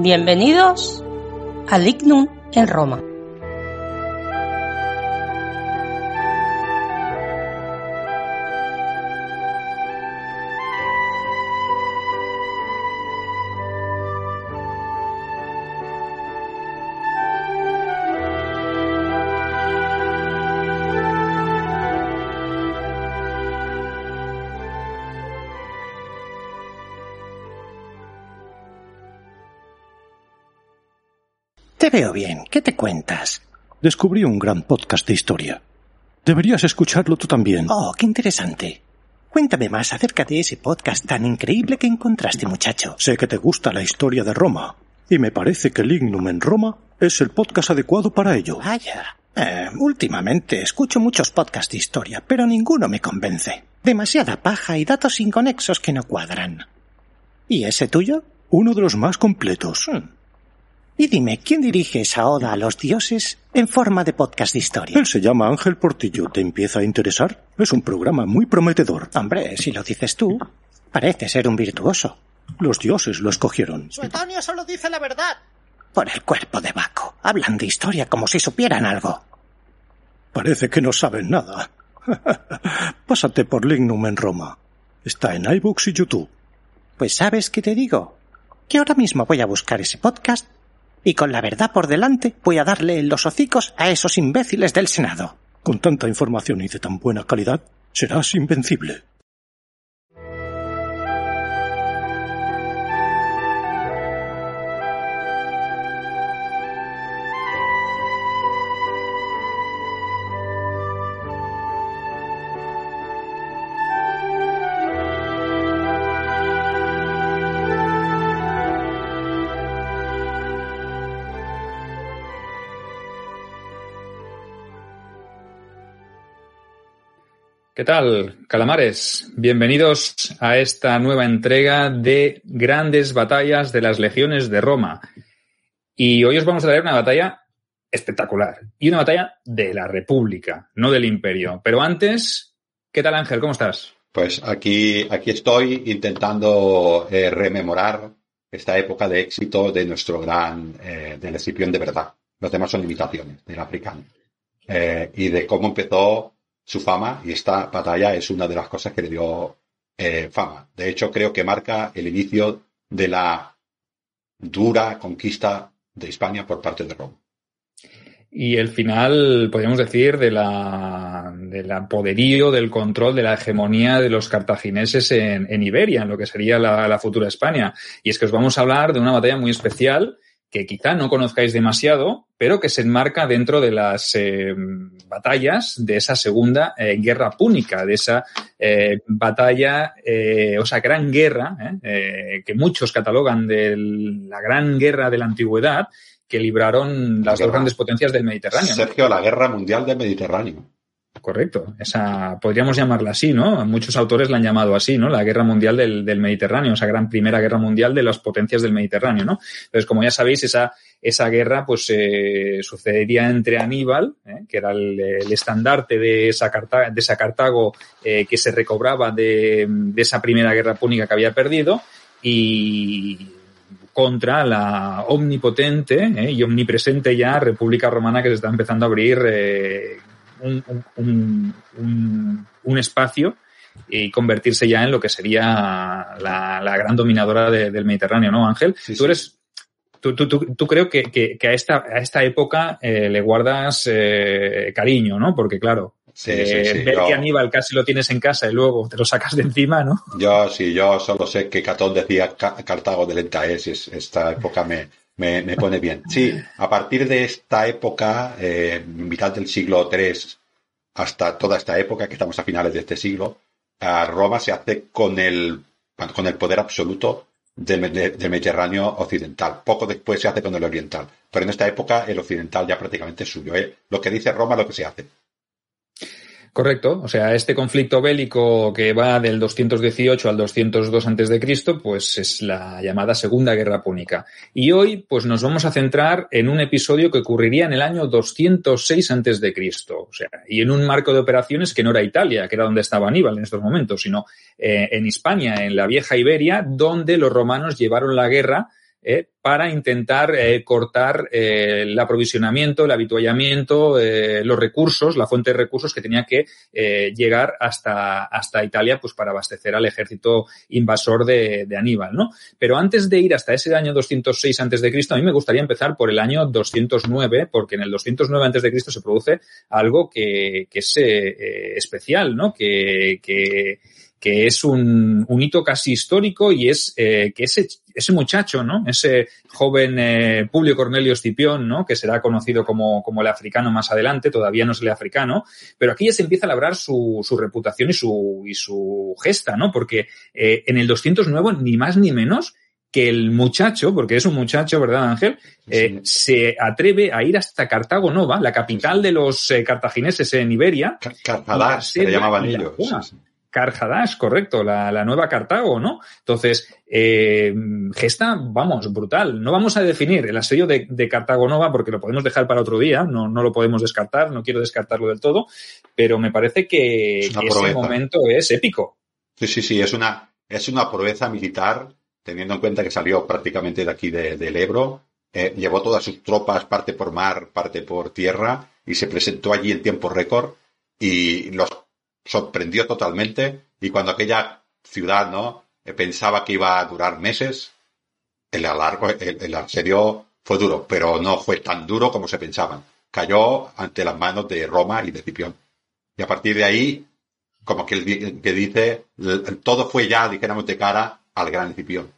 Bienvenidos al Lignum en Roma. Te veo bien. ¿Qué te cuentas? Descubrí un gran podcast de historia. Deberías escucharlo tú también. Oh, qué interesante. Cuéntame más acerca de ese podcast tan increíble que encontraste, muchacho. Sé que te gusta la historia de Roma, y me parece que Lignum en Roma es el podcast adecuado para ello. Vaya. Eh, últimamente escucho muchos podcasts de historia, pero ninguno me convence. Demasiada paja y datos inconexos que no cuadran. ¿Y ese tuyo? Uno de los más completos. Hmm. Y dime, ¿quién dirige esa oda a los dioses en forma de podcast de historia? Él se llama Ángel Portillo. ¿Te empieza a interesar? Es un programa muy prometedor. Hombre, si lo dices tú, parece ser un virtuoso. Los dioses lo escogieron. Suetonio solo dice la verdad. Por el cuerpo de Baco. Hablan de historia como si supieran algo. Parece que no saben nada. Pásate por Lignum en Roma. Está en iBooks y YouTube. Pues sabes qué te digo. Que ahora mismo voy a buscar ese podcast y con la verdad por delante voy a darle los hocicos a esos imbéciles del Senado. Con tanta información y de tan buena calidad, serás invencible. ¿Qué tal, calamares? Bienvenidos a esta nueva entrega de Grandes Batallas de las Legiones de Roma. Y hoy os vamos a traer una batalla espectacular y una batalla de la República, no del Imperio. Pero antes, ¿qué tal Ángel? ¿Cómo estás? Pues aquí, aquí estoy intentando eh, rememorar esta época de éxito de nuestro gran, eh, del Escipión de verdad. Los demás son imitaciones del africano. Eh, y de cómo empezó su fama y esta batalla es una de las cosas que le dio eh, fama. De hecho, creo que marca el inicio de la dura conquista de España por parte de Roma. Y el final, podríamos decir, de la, del poderío, del control, de la hegemonía de los cartagineses en, Iberia, en lo que sería la, futura España. Y es que os vamos a hablar de una batalla muy especial que quizá no conozcáis demasiado, pero que se enmarca dentro de las eh, batallas de esa segunda eh, guerra púnica, de esa eh, batalla, o sea, gran guerra, que muchos catalogan de la gran guerra de la antigüedad, que libraron las dos grandes potencias del Mediterráneo. Sergio, la guerra mundial del Mediterráneo. Correcto. Esa, podríamos llamarla así, ¿no? Muchos autores la han llamado así, ¿no? La guerra mundial del, Mediterráneo, esa gran primera guerra mundial de las potencias del Mediterráneo, ¿no? Entonces, como ya sabéis, esa, esa guerra, pues, eh, sucedería entre Aníbal, ¿eh? que era el, estandarte de esa, Cartago, de esa Cartago eh, que se recobraba de, esa primera guerra púnica que había perdido, y contra la omnipotente eh, y omnipresente ya República Romana que se está empezando a abrir un, un, un, un, espacio y convertirse ya en lo que sería la, la gran dominadora de, del Mediterráneo, ¿no, Ángel? Sí, tú eres... Tú, tú, tú, tú, creo que, que, que, a, esta, a esta época eh, le guardas eh, cariño, ¿no? Porque, claro, Sí, sí, ver yo, que Aníbal casi lo tienes en casa y luego te lo sacas de encima, ¿no? Yo sí, yo solo sé que Catón decía Cartago de lenta es, esta época me, me, me, pone bien. Sí, a partir de esta época, eh, mitad del siglo III hasta toda esta época, que estamos a finales de este siglo, Roma se hace con el, con el poder absoluto del, Mediterráneo occidental. Poco después se hace con el oriental. Pero en esta época el occidental ya prácticamente es suyo. ¿eh? Lo que dice Roma, lo que se hace. Correcto, o sea, este conflicto bélico que va del 218 al 202 antes de Cristo, pues es la llamada Segunda Guerra Púnica. Y hoy, pues nos vamos a centrar en un episodio que ocurriría en el año 206 antes de Cristo, o sea, y en un marco de operaciones que no era Italia, que era donde estaba Aníbal en estos momentos, sino eh, en España, en la vieja Iberia, donde los romanos llevaron la guerra eh, para intentar eh, cortar eh, el aprovisionamiento, el habituallamiento, eh, los recursos, la fuente de recursos que tenía que eh, llegar hasta, hasta Italia pues para abastecer al ejército invasor de, de, Aníbal, ¿no? Pero antes de ir hasta ese año 206 antes de Cristo, a mí me gustaría empezar por el año 209, porque en el 209 antes de Cristo se produce algo que, que es eh, especial, ¿no? Que, que que es un, un, hito casi histórico y es eh, que ese, ese muchacho, ¿no? Ese joven eh, Publio Cornelio Escipión, ¿no? Que será conocido como, como el africano más adelante, todavía no es el africano, pero aquí ya se empieza a labrar su, su reputación y su, y su gesta, ¿no? Porque eh, en el 209, ni más ni menos, que el muchacho, porque es un muchacho, ¿verdad, Ángel? Eh, sí. se atreve a ir hasta Cartago Nova, la capital de los eh, cartagineses en Iberia. Cartadas, se le llamaban ellos. Sí, Carhadash, correcto, la, la, nueva Cartago, ¿no? Entonces, eh, gesta, vamos, brutal. No vamos a definir el asedio de, de, Cartago Nova porque lo podemos dejar para otro día, no, no lo podemos descartar, no quiero descartarlo del todo, pero me parece que, que ese momento es épico. Sí, sí, sí, es una, es una proeza militar, teniendo en cuenta que salió prácticamente de aquí de, del Ebro, eh, llevó todas sus tropas, parte por mar, parte por tierra, y se presentó allí en tiempo récord, y los sorprendió totalmente y cuando aquella ciudad no eh, pensaba que iba a durar meses, el alargo, el, el asedio fue duro, pero no fue tan duro como se pensaban. Cayó ante las manos de Roma y de Cipión. Y a partir de ahí, como que, que dice, todo fue ya, dijéramos, de cara al gran Cipión.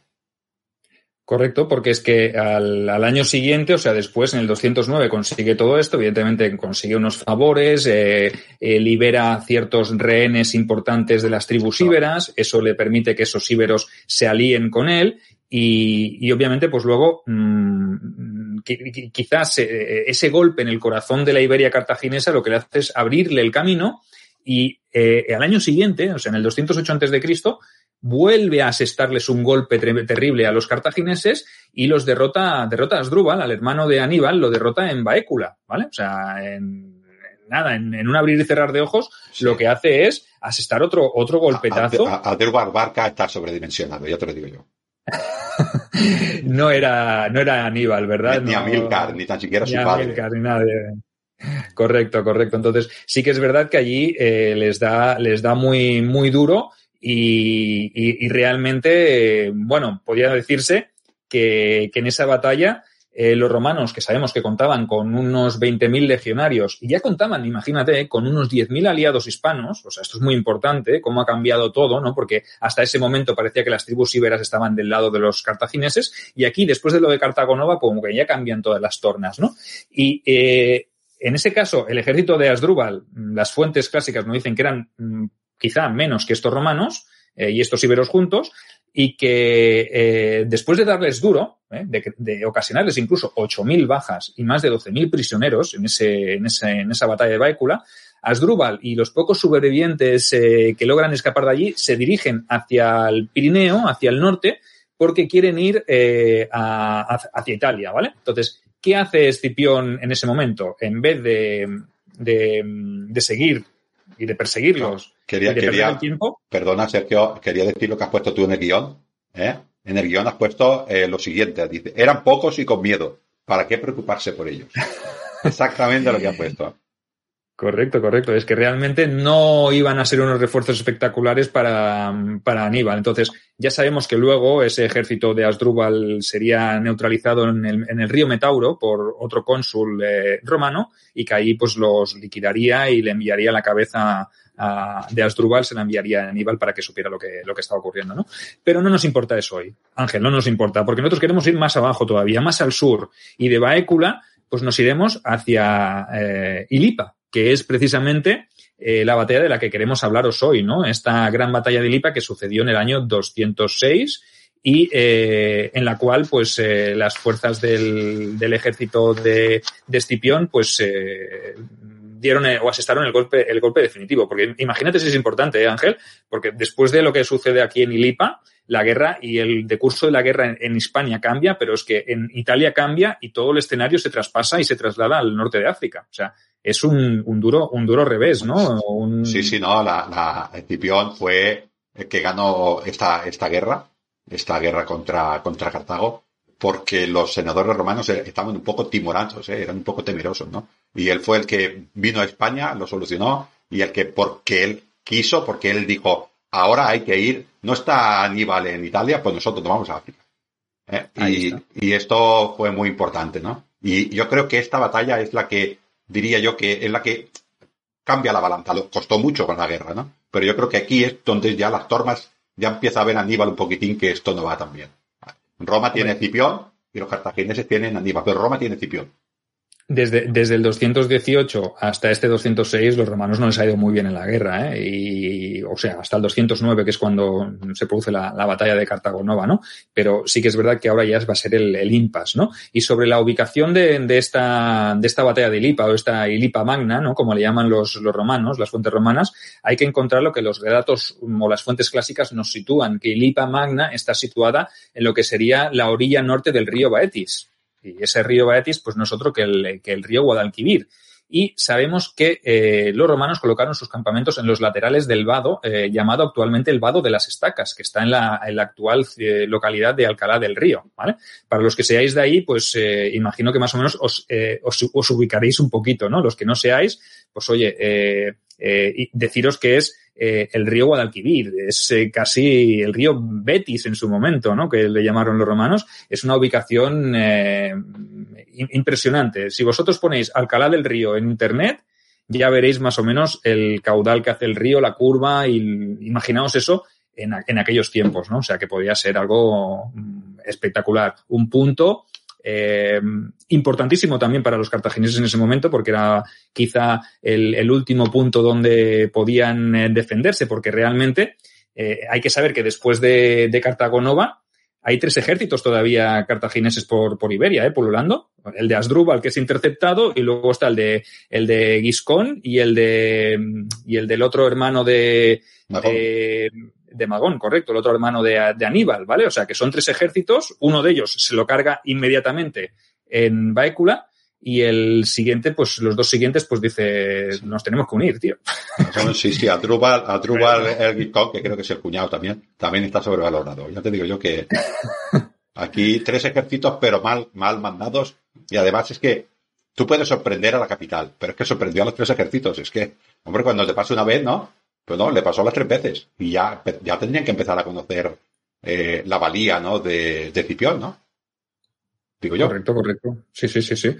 Correcto, porque es que al, al, año siguiente, o sea, después en el 209 consigue todo esto, evidentemente consigue unos favores, eh, eh, libera ciertos rehenes importantes de las tribus íberas, eso le permite que esos íberos se alíen con él y, y obviamente pues luego mmm, quizás eh, ese golpe en el corazón de la Iberia cartaginesa lo que le hace es abrirle el camino y eh, al año siguiente, o sea, en el 208 antes de Cristo, vuelve a asestarles un golpe terrible a los cartagineses y los derrota, derrota a Asdrúbal, al hermano de Aníbal, lo derrota en Baécula, ¿vale? O sea, en, nada, en, en, un abrir y cerrar de ojos, sí. lo que hace es asestar otro, otro golpetazo. Adrúbal Barca está sobredimensionado, ya te lo digo yo. no era, no era Aníbal, ¿verdad? Ni, no, Amílcar, ni tan siquiera ni su padre. Amílcar, ni nadie. Correcto, correcto. Entonces, sí que es verdad que allí eh, les da, les da muy, muy duro y, y, y realmente, eh, bueno, podría decirse que, que en esa batalla eh, los romanos, que sabemos que contaban con unos 20.000 legionarios, y ya contaban, imagínate, con unos 10.000 aliados hispanos, o sea, esto es muy importante, cómo ha cambiado todo, ¿no? Porque hasta ese momento parecía que las tribus íberas estaban del lado de los cartagineses, y aquí, después de lo de Cartago Nova, como que ya cambian todas las tornas, ¿no? Y eh, en ese caso, el ejército de Asdrúbal, las fuentes clásicas nos dicen que eran mm, quizá menos que estos romanos eh, y estos íberos juntos, y que eh, después de darles duro, ¿eh? de, ocasionarles incluso 8.000 bajas y más de 12.000 prisioneros en, ese, en, esa batalla de Baécula, Asdrúbal y los pocos sobrevivientes eh, que logran escapar de allí se dirigen hacia el Pirineo, hacia el norte, porque quieren ir hacia Italia, ¿vale? Entonces, ¿qué hace Escipión en ese momento? En vez de, de, de seguir y de perseguirlos quería, y de quería, el tiempo... Perdona, Sergio, quería decir lo que has puesto tú en el guion, ¿eh? En el guion has puesto eh, lo siguiente, dice, eran pocos y con miedo. ¿Para qué preocuparse por ellos? Exactamente lo que has puesto. Correcto, correcto. Es que realmente no iban a ser unos refuerzos espectaculares para, para Aníbal. Entonces, ya sabemos que luego ese ejército de Asdrúbal sería neutralizado en el, en el río Metauro por otro cónsul eh, romano y que ahí pues los liquidaría y le enviaría la cabeza a, de Asdrúbal, se la enviaría a Aníbal para que supiera lo que, lo que estaba ocurriendo, ¿no? Pero no nos importa eso hoy. Ángel, no nos importa, porque nosotros queremos ir más abajo todavía, más al sur. Y de Baécula, pues nos iremos hacia eh, Ilipa, que es precisamente eh, la batalla de la que queremos hablaros hoy, ¿no? Esta gran batalla de Lipa que sucedió en el año 206 y eh, en la cual, pues, eh, las fuerzas del, ejército de, de pues, eh, dieron o asestaron el golpe, el golpe definitivo. Porque imagínate si es importante, ¿eh, Ángel, porque después de lo que sucede aquí en Ilipa, la guerra y el decurso de la guerra en, en, España cambia, pero es que en Italia cambia y todo el escenario se traspasa y se traslada al norte de África. O sea, es un, duro, un duro revés, ¿no? Un... Sí, sí, no, la, la Escipión fue el que ganó esta, esta guerra, esta guerra contra, contra Cartago, porque los senadores romanos estaban un poco timoratos, ¿eh? eran un poco temerosos, ¿no? Y él fue el que vino a España, lo solucionó, y el que, porque él quiso, porque él dijo, ahora hay que ir, no está Aníbal en Italia, pues nosotros nos vamos a África. ¿eh? Y, y, esto fue muy importante, ¿no? Y yo creo que esta batalla es la que, diría yo, que es la que cambia la balanza. Lo costó mucho con la guerra, ¿no? Pero yo creo que aquí es donde ya las tormas, ya empieza a ver a Aníbal un poquitín que esto no va tan bien. Roma tiene Cipión y los cartagineses tienen Aníbal, pero Roma tiene Cipión. Desde, desde, el 218 hasta este 206, los romanos no les ha ido muy bien en la guerra, ¿eh? Y, o sea, hasta el 209, que es cuando se produce la, la, batalla de Cartago Nova, ¿no? Pero sí que es verdad que ahora ya va a ser el, el impasse, ¿no? Y sobre la ubicación de, de, esta, de esta batalla de Ilipa o esta Ilipa Magna, ¿no? Como le llaman los, los romanos, las fuentes romanas, hay que encontrar lo que los relatos o las fuentes clásicas nos sitúan, que Ilipa Magna está situada en lo que sería la orilla norte del río Baetis, y ese río Baetis, pues no es otro que el, que el río Guadalquivir. Y sabemos que eh, los romanos colocaron sus campamentos en los laterales del vado, eh, llamado actualmente el vado de las estacas, que está en la, en la actual eh, localidad de Alcalá del Río. Para los que seáis de ahí, pues imagino que más o menos os, os, os, ubicaréis un poquito, ¿no? Los que no seáis, pues oye, deciros que es eh, el río Guadalquivir, es eh, casi el río Betis en su momento, ¿no? Que le llamaron los romanos. Es una ubicación eh, impresionante. Si vosotros ponéis Alcalá del Río en internet, ya veréis más o menos el caudal que hace el río, la curva, y imaginaos eso en, en aquellos tiempos, ¿no? O sea que podía ser algo mm, espectacular. Un punto eh, importantísimo también para los cartagineses en ese momento, porque era quizá el, el último punto donde podían eh, defenderse, porque realmente eh, hay que saber que después de, de Cartago Nova hay tres ejércitos todavía cartagineses por, por Iberia, ¿eh? pululando. El de Asdrúbal, que es interceptado, y luego está el de, el de Giscón y el de, y el del otro hermano de, de, de Magón, correcto, el otro hermano de, de, Aníbal, ¿vale? O sea, que son tres ejércitos, uno de ellos se lo carga inmediatamente en Baécula y el siguiente, pues los dos siguientes, pues dice, nos tenemos que unir, tío. Sí, sí, Adrúbal, Adrúbal el Gitcon, que creo que es el cuñado también, también está sobrevalorado. Ya te digo yo que aquí tres ejércitos, pero mal, mal mandados, y además es que tú puedes sorprender a la capital, pero es que sorprendió a los tres ejércitos, es que, hombre, cuando te pasa una vez, ¿no? No, le pasó las tres veces, y ya, ya tendrían que empezar a conocer eh, la valía, ¿no? De, de Cipión, ¿no? Digo yo. Correcto, correcto. Sí, sí, sí, sí.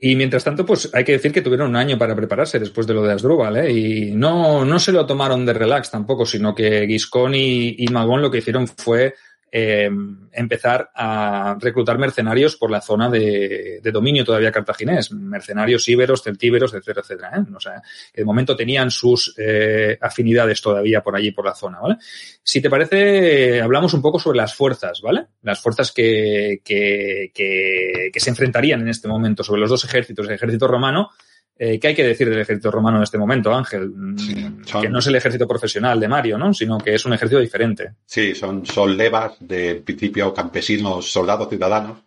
Y mientras tanto, pues hay que decir que tuvieron un año para prepararse después de lo de Asdrúbal, ¿eh? Y no, no se lo tomaron de relax tampoco, sino que Giscón y, y Magón lo que hicieron fue eh, empezar a reclutar mercenarios por la zona de, dominio todavía cartaginés, mercenarios íberos, celtíberos, etcétera, etcétera. ¿eh? O sea, que de momento tenían sus eh, afinidades todavía por allí, por la zona, ¿vale? Si te parece, hablamos un poco sobre las fuerzas, ¿vale? Las fuerzas que, que, que, que se enfrentarían en este momento sobre los dos ejércitos, el ejército romano eh, ¿Qué hay que decir del ejército romano en este momento, Ángel? Mm, que no es el ejército profesional de Mario, ¿no? Sino que es un ejército diferente. Sí, son, son levas de principio campesinos, soldados ciudadanos,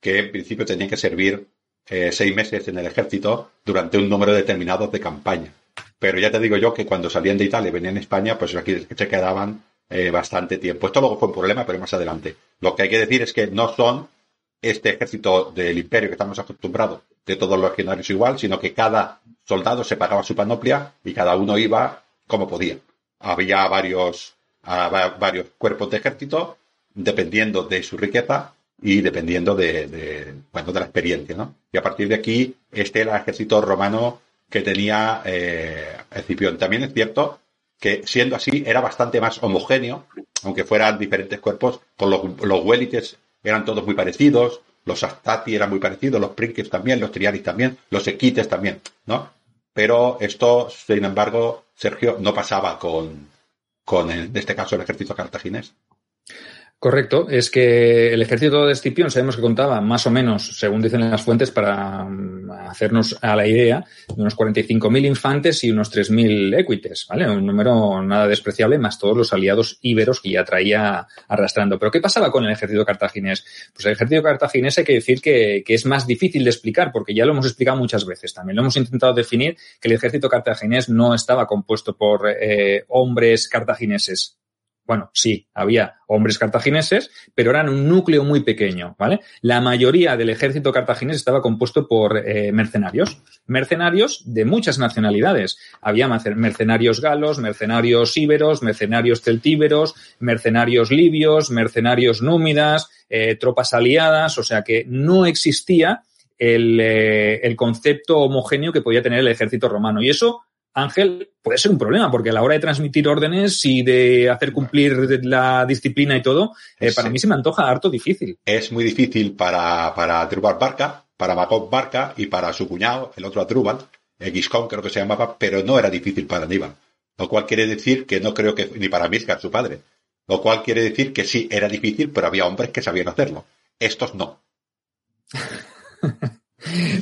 que en principio tenían que servir eh, seis meses en el ejército durante un número determinado de campaña. Pero ya te digo yo que cuando salían de Italia y venían a España, pues aquí se quedaban eh, bastante tiempo. Esto luego fue un problema, pero más adelante. Lo que hay que decir es que no son este ejército del imperio que estamos acostumbrados de todos los legionarios igual, sino que cada soldado se pagaba su panoplia y cada uno iba como podía. Había varios, varios cuerpos de ejército dependiendo de su riqueza y dependiendo de, bueno, de la experiencia, ¿no? Y a partir de aquí, este era el ejército romano que tenía eh, Escipión. También es cierto que siendo así era bastante más homogéneo, aunque fueran diferentes cuerpos, con los, los eran todos muy parecidos, los Astati eran muy parecidos, los Princeps también, los Triaris también, los Equites también, ¿no? Pero esto, sin embargo, Sergio, no pasaba con, con en este caso, el ejército cartaginés. Correcto, es que el ejército de Escipión sabemos que contaba más o menos, según dicen las fuentes, para mm, hacernos a la idea, de unos 45.000 infantes y unos 3.000 equites, ¿vale? Un número nada despreciable, más todos los aliados íberos que ya traía arrastrando. Pero ¿qué pasaba con el ejército cartaginés? Pues el ejército cartaginés hay que decir que, es más difícil de explicar, porque ya lo hemos explicado muchas veces. También lo hemos intentado definir que el ejército cartaginés no estaba compuesto por eh, hombres cartagineses bueno, sí, había hombres cartagineses, pero eran un núcleo muy pequeño, ¿vale? La mayoría del ejército cartaginés estaba compuesto por eh, mercenarios, mercenarios de muchas nacionalidades. Había mercenarios galos, mercenarios íberos, mercenarios celtíberos, mercenarios libios, mercenarios númidas, eh, tropas aliadas, o sea que no existía el, eh, el concepto homogéneo que podía tener el ejército romano. Y eso Ángel, puede ser un problema, porque a la hora de transmitir órdenes y de hacer cumplir la disciplina y todo, eh, para mí se me antoja harto difícil. Es muy difícil para, para Barca, para Macop Barca y para su cuñado, el otro Adrubal, Giscón creo que se llamaba, pero no era difícil para Aníbal. Lo cual quiere decir que no creo que, ni para Miscar, su padre. Lo cual quiere decir que sí, era difícil, pero había hombres que sabían hacerlo. Estos no.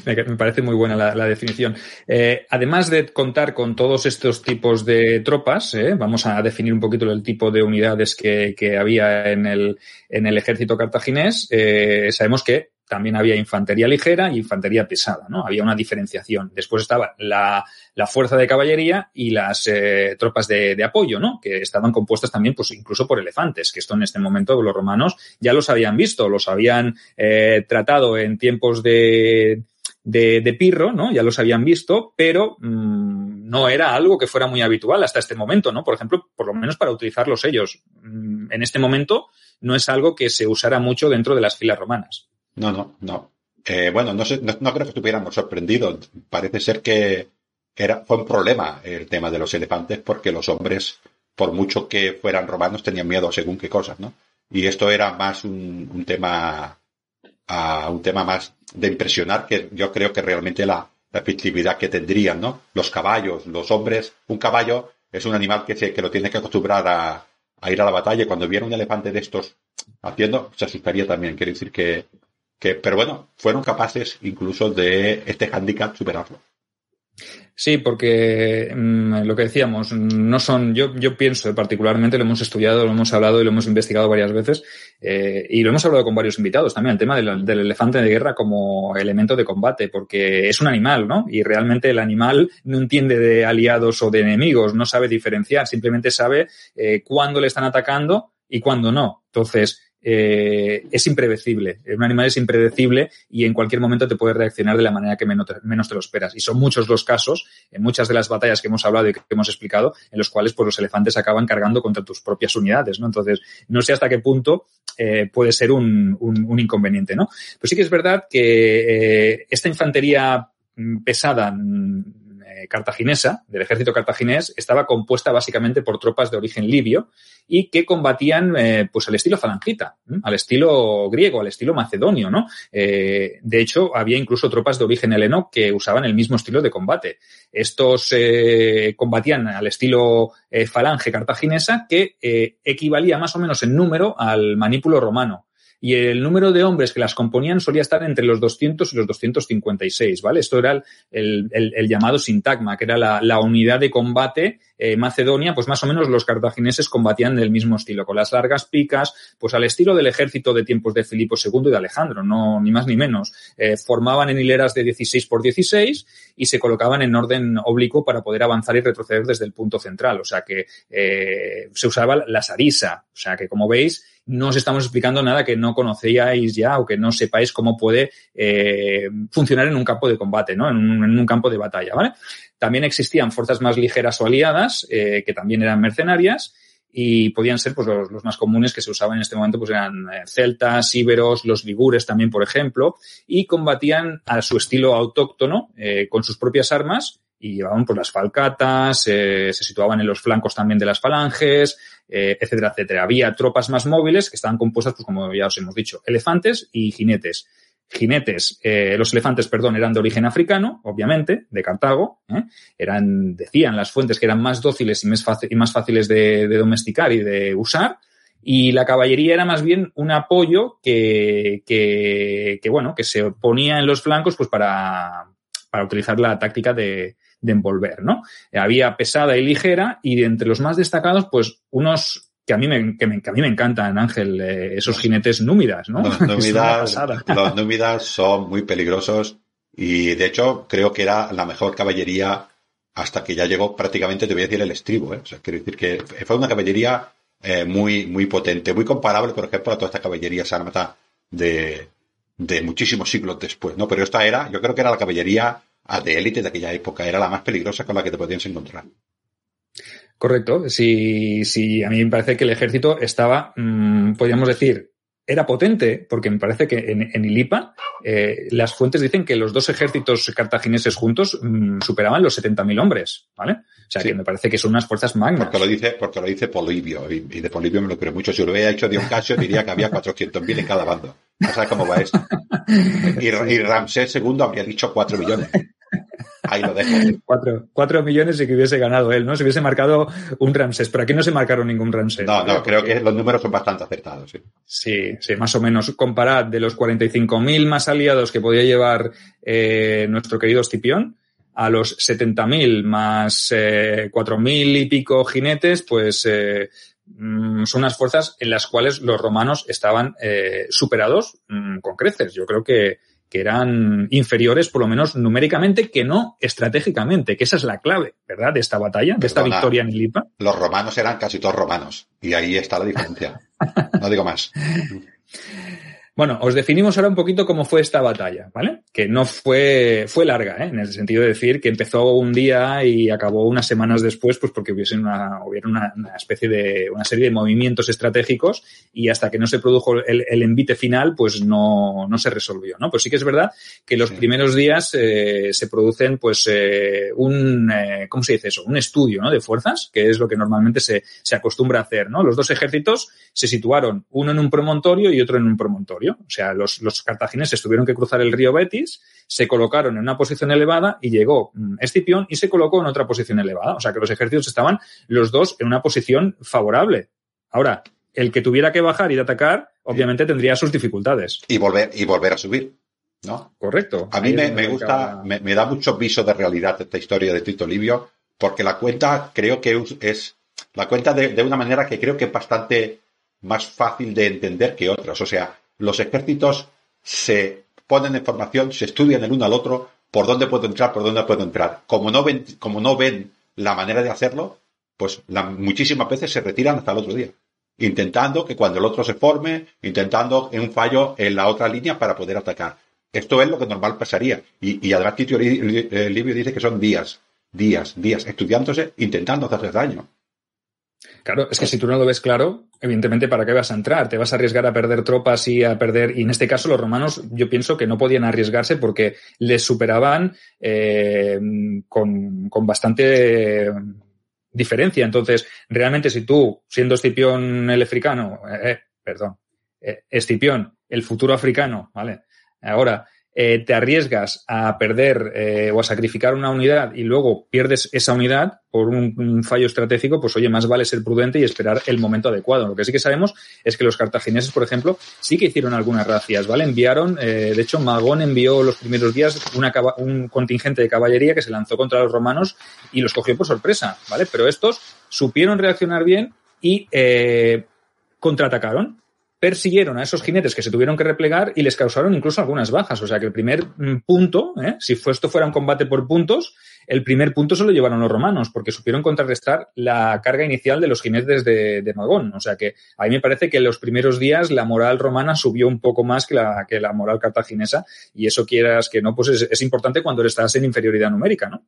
Me parece muy buena la, definición. Eh, además de contar con todos estos tipos de tropas, eh, vamos a definir un poquito el tipo de unidades que, había en el, en el ejército cartaginés. Eh, sabemos que también había infantería ligera y infantería pesada, ¿no? Había una diferenciación. Después estaba la, la fuerza de caballería y las eh, tropas de, de, apoyo, ¿no? Que estaban compuestas también, pues incluso por elefantes, que esto en este momento los romanos ya los habían visto, los habían eh, tratado en tiempos de, de, de, Pirro, ¿no? Ya los habían visto, pero mmm, no era algo que fuera muy habitual hasta este momento, ¿no? Por ejemplo, por lo menos para utilizarlos ellos. Mm, en este momento no es algo que se usara mucho dentro de las filas romanas. No, no, no. Eh, bueno, no, sé, no, creo que estuviéramos sorprendidos. Parece ser que era, fue un problema el tema de los elefantes porque los hombres, por mucho que fueran romanos, tenían miedo según qué cosas, ¿no? Y esto era más un, un tema, uh, un tema más de impresionar que yo creo que realmente la, la efectividad que tendrían, ¿no? Los caballos, los hombres, un caballo es un animal que, se, que lo tiene que acostumbrar a, a ir a la batalla. Cuando viera un elefante de estos haciendo, se asustaría también. Quiere decir que que, pero bueno, fueron capaces incluso de este handicap superarlo. Sí, porque mm, lo que decíamos, no son, yo, yo pienso particularmente, lo hemos estudiado, lo hemos hablado y lo hemos investigado varias veces, eh, y lo hemos hablado con varios invitados también, el tema del, del, elefante de guerra como elemento de combate, porque es un animal, ¿no? Y realmente el animal no entiende de aliados o de enemigos, no sabe diferenciar, simplemente sabe eh, cuándo le están atacando y cuándo no. Entonces, eh, es impredecible. Un animal es impredecible y en cualquier momento te puede reaccionar de la manera que menos te, lo esperas. Y son muchos los casos, en muchas de las batallas que hemos hablado y que hemos explicado, en los cuales pues, los elefantes acaban cargando contra tus propias unidades, ¿no? Entonces, no sé hasta qué punto eh, puede ser un, un, inconveniente, ¿no? Pues sí que es verdad que eh, esta infantería mm, pesada cartaginesa, del ejército cartaginés, estaba compuesta básicamente por tropas de origen libio y que combatían pues al estilo falangita, al estilo griego, al estilo macedonio, ¿no? de hecho, había incluso tropas de origen heleno que usaban el mismo estilo de combate. Estos combatían al estilo falange cartaginesa que equivalía más o menos en número al manípulo romano y el número de hombres que las componían solía estar entre los 200 y los 256, ¿vale? Esto era el, llamado sintagma, que era la, unidad de combate eh, macedonia, pues más o menos los cartagineses combatían del mismo estilo, con las largas picas, pues al estilo del ejército de tiempos de Filipo II y de Alejandro, no ni más ni menos. Eh, formaban en hileras de 16 por 16 y se colocaban en orden oblicuo para poder avanzar y retroceder desde el punto central. O sea que eh, se usaba la sarisa. O sea que, como veis, no os estamos explicando nada que no conocíais ya o que no sepáis cómo puede eh, funcionar en un campo de combate, ¿no? En un, campo de batalla, ¿vale? También existían fuerzas más ligeras o aliadas, eh, que también eran mercenarias, y podían ser pues los, más comunes que se usaban en este momento pues eran eh, celtas, íberos, los ligures también por ejemplo y combatían a su estilo autóctono con sus propias armas y llevaban pues las falcatas, se situaban en los flancos también de las falanges, eh, etcétera, etcétera. Había tropas más móviles que estaban compuestas, pues como ya os hemos dicho, elefantes y jinetes. Jinetes, eh, los elefantes, perdón, eran de origen africano, obviamente, de Cartago. ¿eh? Eran, decían las fuentes que eran más dóciles y más, y más fáciles de, domesticar y de usar. Y la caballería era más bien un apoyo que, que, que bueno, que se ponía en los flancos, pues para, para utilizar la táctica de, de envolver, ¿no? Había pesada y ligera y entre los más destacados, pues unos que a mí me, que, a mí me encantan, Ángel, eh, esos jinetes númidas, ¿no? Los númidas, los númidas son muy peligrosos y de hecho creo que era la mejor caballería hasta que ya llegó prácticamente, te voy a decir, el estribo, ¿eh? O sea, quiero decir que fue una caballería eh, muy, muy potente, muy comparable, por ejemplo, a toda esta caballería sármata de, de muchísimos siglos después, ¿no? Pero esta era, yo creo que era la caballería de élite de aquella época. Era la más peligrosa con la que te podías encontrar. Correcto. Sí, sí, a mí me parece que el ejército estaba, mm, podríamos decir, era potente, porque me parece que en, Ilipa eh, las fuentes dicen que los dos ejércitos cartagineses juntos mm, superaban los 70.000 hombres, ¿vale? O sea, que me parece que son unas fuerzas magnas. Porque lo dice, porque lo dice Polibio, y, de Polibio me lo creo mucho. Si lo hubiera hecho de un caso, diría que había 400.000 en cada bando. Cómo va esto. Y, y Ramsés II habría dicho 4 millones. Ahí lo dejo. Cuatro, millones y que hubiese ganado él, ¿no? Se hubiese marcado un Ramsés. Pero aquí no se marcaron ningún Ramsés. No, no, creo que los números son bastante acertados, sí. Sí, sí, más o menos. Comparad de los 45.000 más aliados que podía llevar eh, nuestro querido Escipión a los 70.000 más eh, 4.000 y pico jinetes, pues eh, mm, son unas fuerzas en las cuales los romanos estaban eh, superados mm, con creces. Yo creo que, que eran inferiores, por lo menos numéricamente, que no estratégicamente, que esa es la clave, ¿verdad? De esta batalla, de esta victoria en Ilipa. Los romanos eran casi todos romanos, y ahí está la diferencia. No digo más. Bueno, os definimos ahora un poquito cómo fue esta batalla, ¿vale? Que no fue, fue larga, ¿eh? en el sentido de decir que empezó un día y acabó unas semanas después, pues porque hubiese una, hubiera una, especie de, una serie de movimientos estratégicos y hasta que no se produjo el, el envite final, pues no, no se resolvió, ¿no? Pues sí que es verdad que los primeros días eh, se producen, pues, eh, un, eh, ¿cómo se dice eso? Un estudio, ¿no? De fuerzas, que es lo que normalmente se, se acostumbra a hacer, ¿no? Los dos ejércitos se situaron, uno en un promontorio y otro en un promontorio. O sea, los, los cartagineses tuvieron que cruzar el río Betis, se colocaron en una posición elevada y llegó mm, Escipión y se colocó en otra posición elevada. O sea, que los ejércitos estaban los dos en una posición favorable. Ahora, el que tuviera que bajar y atacar, obviamente tendría sus dificultades. Y volver, y volver a subir. ¿No? Correcto. A mí me, gusta, me, da mucho viso de realidad esta historia de Tito Livio, porque la cuenta creo que es, la cuenta de, de, una manera que creo que es bastante más fácil de entender que otras. O sea, los ejércitos se ponen en formación, se estudian el uno al otro, por dónde puedo entrar, por dónde puedo entrar. Como no ven, como no ven la manera de hacerlo, pues muchísimas veces se retiran hasta el otro día. Intentando que cuando el otro se forme, intentando en un fallo en la otra línea para poder atacar. Esto es lo que normal pasaría. Y, además Tito Livio dice que son días, días, días, estudiándose, intentando hacerse daño. Claro, es que si tú no lo ves claro, evidentemente, ¿para qué vas a entrar? Te vas a arriesgar a perder tropas y a perder. Y en este caso, los romanos, yo pienso que no podían arriesgarse porque les superaban eh, con, con, bastante diferencia. Entonces, realmente, si tú, siendo Escipión el africano, eh, eh perdón, eh, Escipión, el futuro africano, ¿vale? Ahora, eh, te arriesgas a perder eh, o a sacrificar una unidad y luego pierdes esa unidad por un, fallo estratégico, pues oye, más vale ser prudente y esperar el momento adecuado. Lo que sí que sabemos es que los cartagineses, por ejemplo, sí que hicieron algunas racias, ¿vale? Enviaron, eh, de hecho, Magón envió los primeros días un contingente de caballería que se lanzó contra los romanos y los cogió por sorpresa, ¿vale? Pero estos supieron reaccionar bien y contraatacaron persiguieron a esos jinetes que se tuvieron que replegar y les causaron incluso algunas bajas. O sea que el primer mm, punto, ¿eh? si esto fuera un combate por puntos, el primer punto se lo llevaron los romanos, porque supieron contrarrestar la carga inicial de los jinetes de, Magón. O sea que a mí me parece que en los primeros días la moral romana subió un poco más que la, que la moral cartaginesa, y eso quieras que no, pues es, importante cuando estás en inferioridad numérica, ¿no?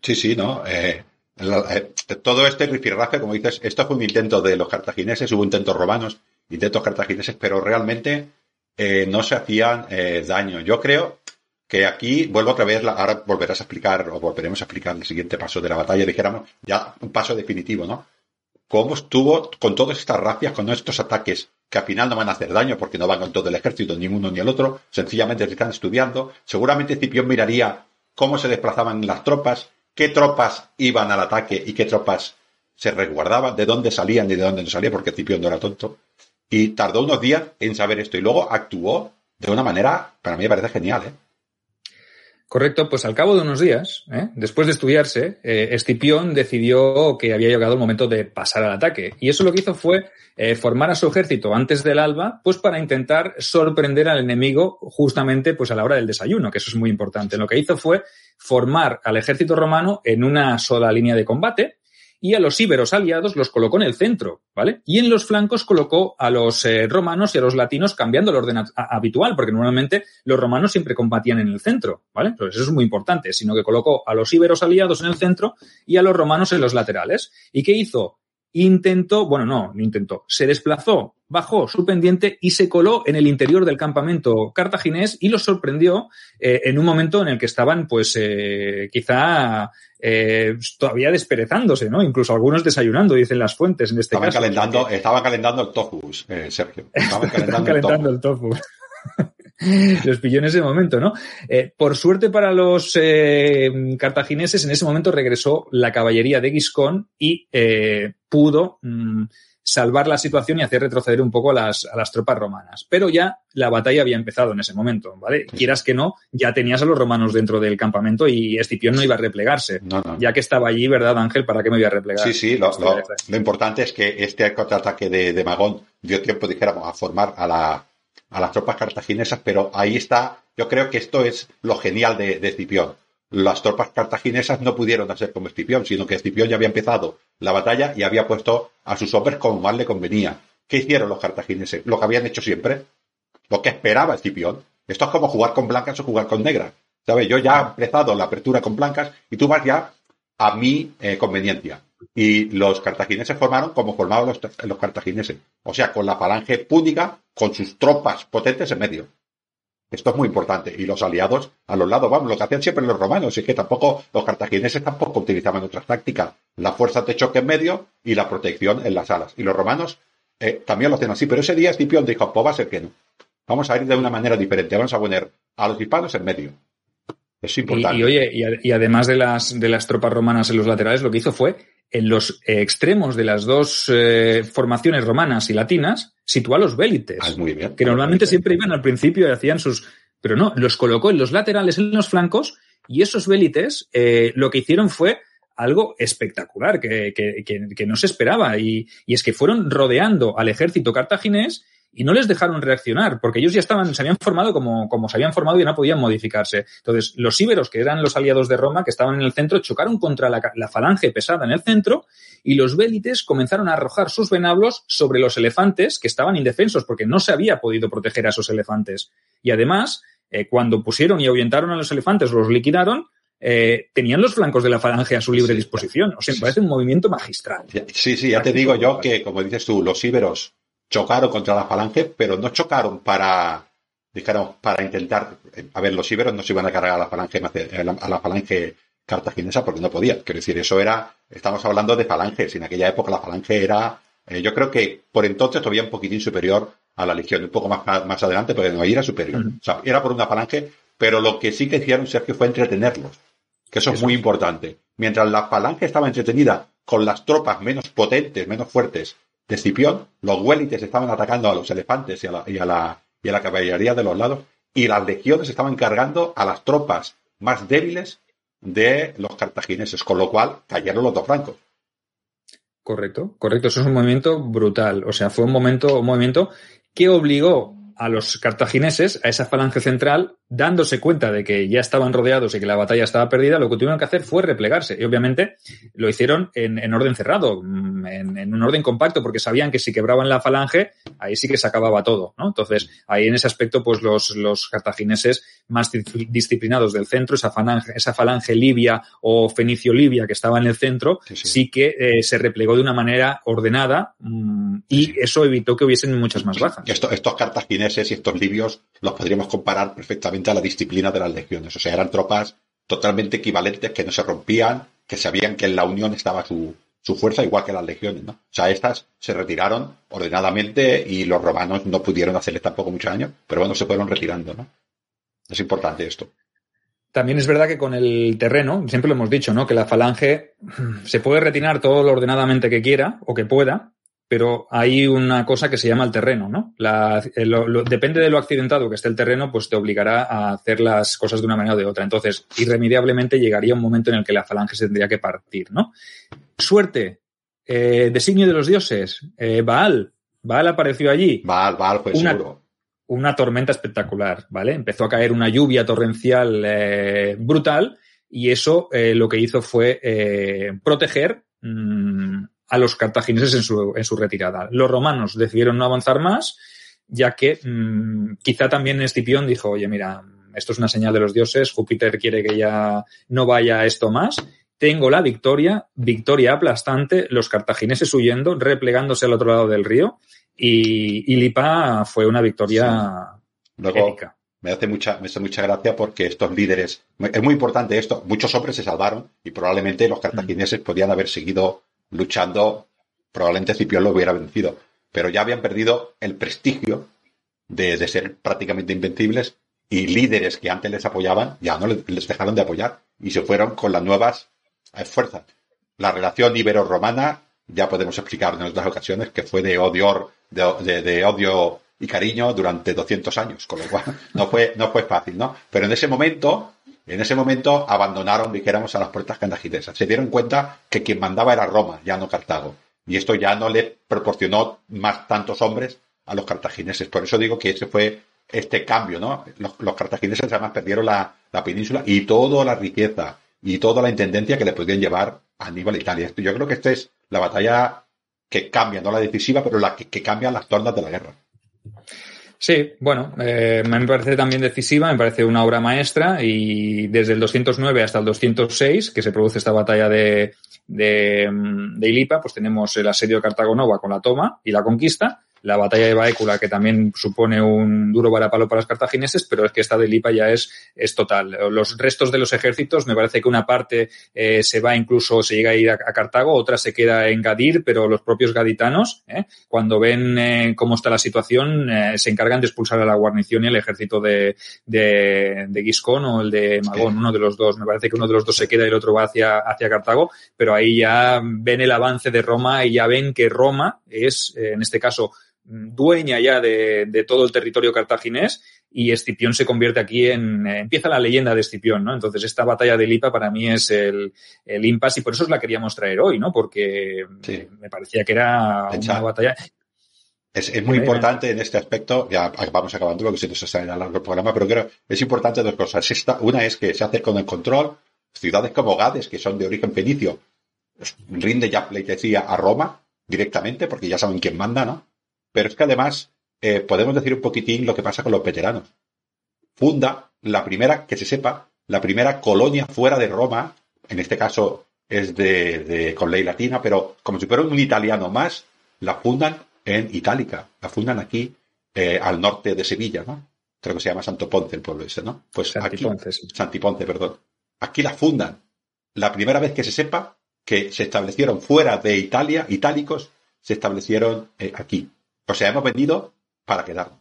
Sí, sí, ¿no? Eh, eh, todo este rifirrafe, como dices, esto fue un intento de los cartagineses, hubo intentos romanos, intentos cartagineses, pero realmente eh, no se hacían eh, daño. Yo creo que aquí, vuelvo otra vez, ahora volverás a explicar, o volveremos a explicar el siguiente paso de la batalla, dijéramos, ya un paso definitivo, ¿no? Cómo estuvo con todas estas racias, con estos ataques que al final no van a hacer daño porque no van con todo el ejército, ni uno ni el otro, sencillamente se están estudiando. Seguramente Cipión miraría cómo se desplazaban las tropas, qué tropas iban al ataque y qué tropas se resguardaban, de dónde salían y de dónde no salían, porque Cipión no era tonto. Y tardó unos días en saber esto y luego actuó de una manera, para mí me parece genial, ¿eh? Correcto, pues al cabo de unos días, ¿eh? después de estudiarse, eh, Escipión decidió que había llegado el momento de pasar al ataque. Y eso lo que hizo fue eh, formar a su ejército antes del alba, pues para intentar sorprender al enemigo justamente pues a la hora del desayuno, que eso es muy importante. Lo que hizo fue formar al ejército romano en una sola línea de combate, y a los íberos aliados los colocó en el centro, ¿vale? Y en los flancos colocó a los eh, romanos y a los latinos cambiando el orden habitual, porque normalmente los romanos siempre combatían en el centro, ¿vale? Entonces eso es muy importante, sino que colocó a los íberos aliados en el centro y a los romanos en los laterales. ¿Y qué hizo? Intentó, bueno, no, no intentó, se desplazó, bajó su pendiente y se coló en el interior del campamento cartaginés y los sorprendió eh, en un momento en el que estaban, pues, eh, quizá eh, todavía desperezándose, ¿no? Incluso algunos desayunando, dicen las fuentes en este estaban caso. Calentando, Estaban calentando el tofu, Sergio. Estaban calentando, el tofu. los pilló en ese momento, ¿no? Eh, por suerte para los eh, cartagineses, en ese momento regresó la caballería de Giscón y eh, pudo mm, salvar la situación y hacer retroceder un poco a las, a las tropas romanas. Pero ya la batalla había empezado en ese momento, ¿vale? Quieras que no, ya tenías a los romanos dentro del campamento y Escipión no iba a replegarse. Ya que estaba allí, ¿verdad, Ángel? ¿Para qué me voy a replegar? Sí, sí, lo, lo, importante es que este contraataque de, de Magón dio tiempo, dijéramos, a formar a la, a las tropas cartaginesas, pero ahí está, yo creo que esto es lo genial de, de Escipión. Las tropas cartaginesas no pudieron hacer como Escipión, sino que Escipión ya había empezado la batalla y había puesto a sus hombres como más le convenía. ¿Qué hicieron los cartagineses? Lo que habían hecho siempre. Lo que esperaba Escipión. Esto es como jugar con blancas o jugar con negras. ¿Sabes? Yo ya he empezado la apertura con blancas y tú vas ya a mi eh, conveniencia. Y los cartagineses formaron como formaban los, los cartagineses. O sea, con la falange púnica, con sus tropas potentes en medio. Esto es muy importante. Y los aliados a los lados, vamos, lo que hacían siempre los romanos. Y es que tampoco, los cartagineses tampoco utilizaban otras tácticas. La fuerza de choque en medio y la protección en las alas. Y los romanos eh, también lo hacían así. Pero ese día Escipión dijo, pues va a ser que no. Vamos a ir de una manera diferente. Vamos a poner a los hispanos en medio. Es importante. Y, oye, y, además de las, de las tropas romanas en los laterales, lo que hizo fue en los extremos de las dos eh, formaciones romanas y latinas, situó a los vélites. Ah, muy bien. Que normalmente siempre iban al principio y hacían sus. Pero no, los colocó en los laterales, en los flancos, y esos vélites eh, lo que hicieron fue algo espectacular que, que, que, no se esperaba. Y, y, es que fueron rodeando al ejército cartaginés y no les dejaron reaccionar, porque ellos ya estaban, se habían formado como, como se habían formado y no podían modificarse. Entonces, los íberos, que eran los aliados de Roma, que estaban en el centro, chocaron contra la, la falange pesada en el centro y los vélites comenzaron a arrojar sus venablos sobre los elefantes que estaban indefensos, porque no se había podido proteger a esos elefantes. Y además, eh, cuando pusieron y ahuyentaron a los elefantes, los liquidaron, eh, tenían los flancos de la falange a su libre disposición. O sea, me parece un movimiento magistral. Sí, sí, ya te digo yo que, como dices tú, los íberos chocaron contra la falange, pero no chocaron para, dijeron, para intentar, a ver, los íberos no se iban a cargar a la falange, a la falange cartaginesa porque no podían. Quiero decir, eso era, estamos hablando de falanges, en aquella época la falange era, eh, yo creo que por entonces todavía un poquitín superior a la legión, un poco más, más adelante, pero no, ahí era superior. O sea, era por una falange, pero lo que sí que hicieron, Sergio, fue entretenerlos, que eso, es muy importante. Mientras la falange estaba entretenida con las tropas menos potentes, menos fuertes de Escipión, los huélites estaban atacando a los elefantes y a la, y a la, y a la caballería de los lados, y las legiones estaban cargando a las tropas más débiles de los cartagineses, con lo cual cayeron los dos francos. Correcto, correcto. Eso es un movimiento brutal. O sea, fue un momento, un movimiento que obligó a los cartagineses, a esa falange central, dándose cuenta de que ya estaban rodeados y que la batalla estaba perdida, lo que tuvieron que hacer fue replegarse. Y obviamente lo hicieron en, orden cerrado, mm, en, un orden compacto, porque sabían que si quebraban la falange, ahí sí que se acababa todo, ¿no? Entonces, ahí en ese aspecto, pues los, los cartagineses más disciplinados del centro, esa falange, esa falange libia o fenicio-libia que estaba en el centro, sí, que eh, se replegó de una manera ordenada mm, y eso evitó que hubiesen muchas más bajas. estos cartagineses y estos libios los podríamos comparar perfectamente a la disciplina de las legiones. O sea, eran tropas totalmente equivalentes que no se rompían, que sabían que en la unión estaba su, su fuerza, igual que las legiones, ¿no? O sea, estas se retiraron ordenadamente y los romanos no pudieron hacerles tampoco mucho daño, pero bueno, se fueron retirando, ¿no? Es importante esto. También es verdad que con el terreno, siempre lo hemos dicho, ¿no? Que la falange se puede retirar todo lo ordenadamente que quiera o que pueda, pero hay una cosa que se llama el terreno, ¿no? Eh, depende de lo accidentado que esté el terreno, pues te obligará a hacer las cosas de una manera o de otra. Entonces, irremediablemente llegaría un momento en el que la falange se tendría que partir, ¿no? Suerte, eh, designio de los dioses, eh, Baal, Baal apareció allí. Baal, Baal fue una, seguro. Una tormenta espectacular, ¿vale? Empezó a caer una lluvia torrencial brutal y eso lo que hizo fue proteger mm, a los cartagineses en su, en su retirada. Los romanos decidieron no avanzar más, ya que mmm, quizá también Escipión dijo, oye, mira, esto es una señal de los dioses, Júpiter quiere que ya no vaya esto más, tengo la victoria, victoria aplastante, los cartagineses huyendo, replegándose al otro lado del río, y, y Lipa fue una victoria Luego, Me hace mucha, me hace mucha gracia porque estos líderes, es muy importante esto, muchos hombres se salvaron y probablemente los cartagineses podían haber seguido luchando, probablemente Cipión lo hubiera vencido, pero ya habían perdido el prestigio de, ser prácticamente invencibles y líderes que antes les apoyaban ya no les, dejaron de apoyar y se fueron con las nuevas eh, fuerzas. La relación ibero-romana ya podemos explicar en otras ocasiones que fue de odio, de, de, odio y cariño durante 200 años, con lo cual no fue, no fue fácil, ¿no? Pero en ese momento en ese momento abandonaron, dijéramos, a las puertas cartaginesas. Se dieron cuenta que quien mandaba era Roma, ya no Cartago. Y esto ya no le proporcionó más tantos hombres a los cartagineses. Por eso digo que ese fue este cambio, ¿no? Los, cartagineses además perdieron la, península y toda la riqueza y toda la intendencia que le podían llevar a Aníbal a Italia. Yo creo que esta es la batalla que cambia, no la decisiva, pero la que, que cambia las tornas de la guerra. Sí, bueno, eh, me parece también decisiva, me parece una obra maestra y desde el 209 hasta el 206, que se produce esta batalla de, de, de Ilipa, pues tenemos el asedio de Cartago Nova con la toma y la conquista la batalla de Baécula, que también supone un duro varapalo para los cartagineses, pero es que esta de Lipa ya es, es total. Los restos de los ejércitos, me parece que una parte eh, se va incluso, se llega a ir a, Cartago, otra se queda en Gadir, pero los propios gaditanos, eh, cuando ven eh, cómo está la situación, se encargan de expulsar a la guarnición y al ejército de, de, de Giscón o el de Magón, uno de los dos. Me parece que uno de los dos se queda y el otro va hacia, hacia Cartago, pero ahí ya ven el avance de Roma y ya ven que Roma es, en este caso, dueña ya de, todo el territorio cartaginés y Escipión se convierte aquí en, empieza la leyenda de Escipión, ¿no? Entonces esta batalla de Lipa para mí es el, el impasse y por eso os la queríamos traer hoy, ¿no? Porque me parecía que era una batalla. Es, muy importante en este aspecto, ya vamos acabando porque se nos está largo el programa, pero creo es importante dos cosas. Esta, una es que se hace con el control, ciudades como Gades, que son de origen fenicio, rinde ya decía a Roma directamente, porque ya saben quién manda, ¿no? Pero es que además eh, podemos decir un poquitín lo que pasa con los veteranos. Funda la primera, que se sepa, la primera colonia fuera de Roma, en este caso es de, de, con ley latina, pero como si fuera un italiano más, la fundan en Itálica, la fundan aquí eh, al norte de Sevilla, ¿no? Creo que se llama Santo Ponce el pueblo ese, ¿no? Pues Santiponce, aquí, sí. Santiponce, perdón. Aquí la fundan. La primera vez que se sepa que se establecieron fuera de Italia, itálicos, se establecieron eh, aquí. O sea, hemos venido para quedarnos.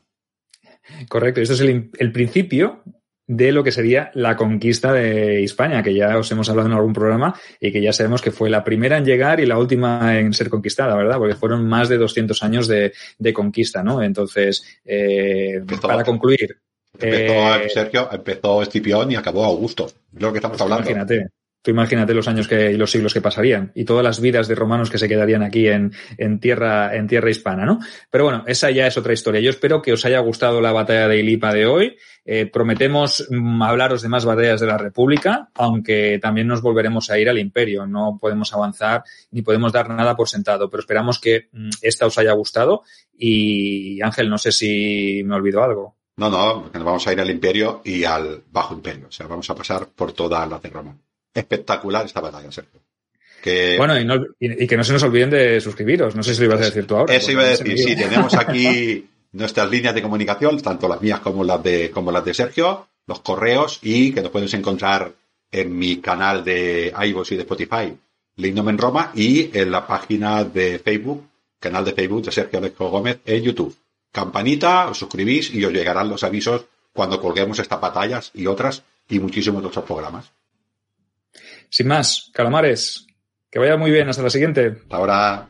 Correcto, esto es el, el, principio de lo que sería la conquista de España, que ya os hemos hablado en algún programa y que ya sabemos que fue la primera en llegar y la última en ser conquistada, ¿verdad? Porque fueron más de 200 años de, de conquista, ¿no? Entonces, eh, Empezó- para concluir. Empezó eh, Sergio, empezó Escipión y acabó Augusto. Es lo que estamos hablando. Imagínate. Tú imagínate los años que, y los siglos que pasarían y todas las vidas de romanos que se quedarían aquí en, en tierra, en tierra hispana, ¿no? Pero bueno, esa ya es otra historia. Yo espero que os haya gustado la batalla de Ilipa de hoy. Eh, prometemos mm, hablaros de más batallas de la República, aunque también nos volveremos a ir al Imperio. No podemos avanzar ni podemos dar nada por sentado, pero esperamos que mm, esta os haya gustado. Y Ángel, no sé si me olvido algo. No, no, nos vamos a ir al imperio y al bajo imperio. O sea, vamos a pasar por todas las de Roma. Espectacular esta batalla, Sergio. Que Bueno, y, no- y- y que no se nos olviden de suscribiros. No sé si lo ibas a decir tú ahora. eso iba a decir, sí, tenemos aquí nuestras líneas de comunicación, tanto las mías como las de, como las de Sergio, los correos y que nos puedes encontrar en mi canal de iVoox y de Spotify, Lignom en Roma, y en la página de Facebook, canal de Facebook de Sergio Alejo Gómez en YouTube. Campanita, os suscribís y os llegarán los avisos cuando colguemos estas batallas y otras y muchísimos otros programas. Sin más, calamares, que vaya muy bien. Hasta la siguiente. Hasta ahora.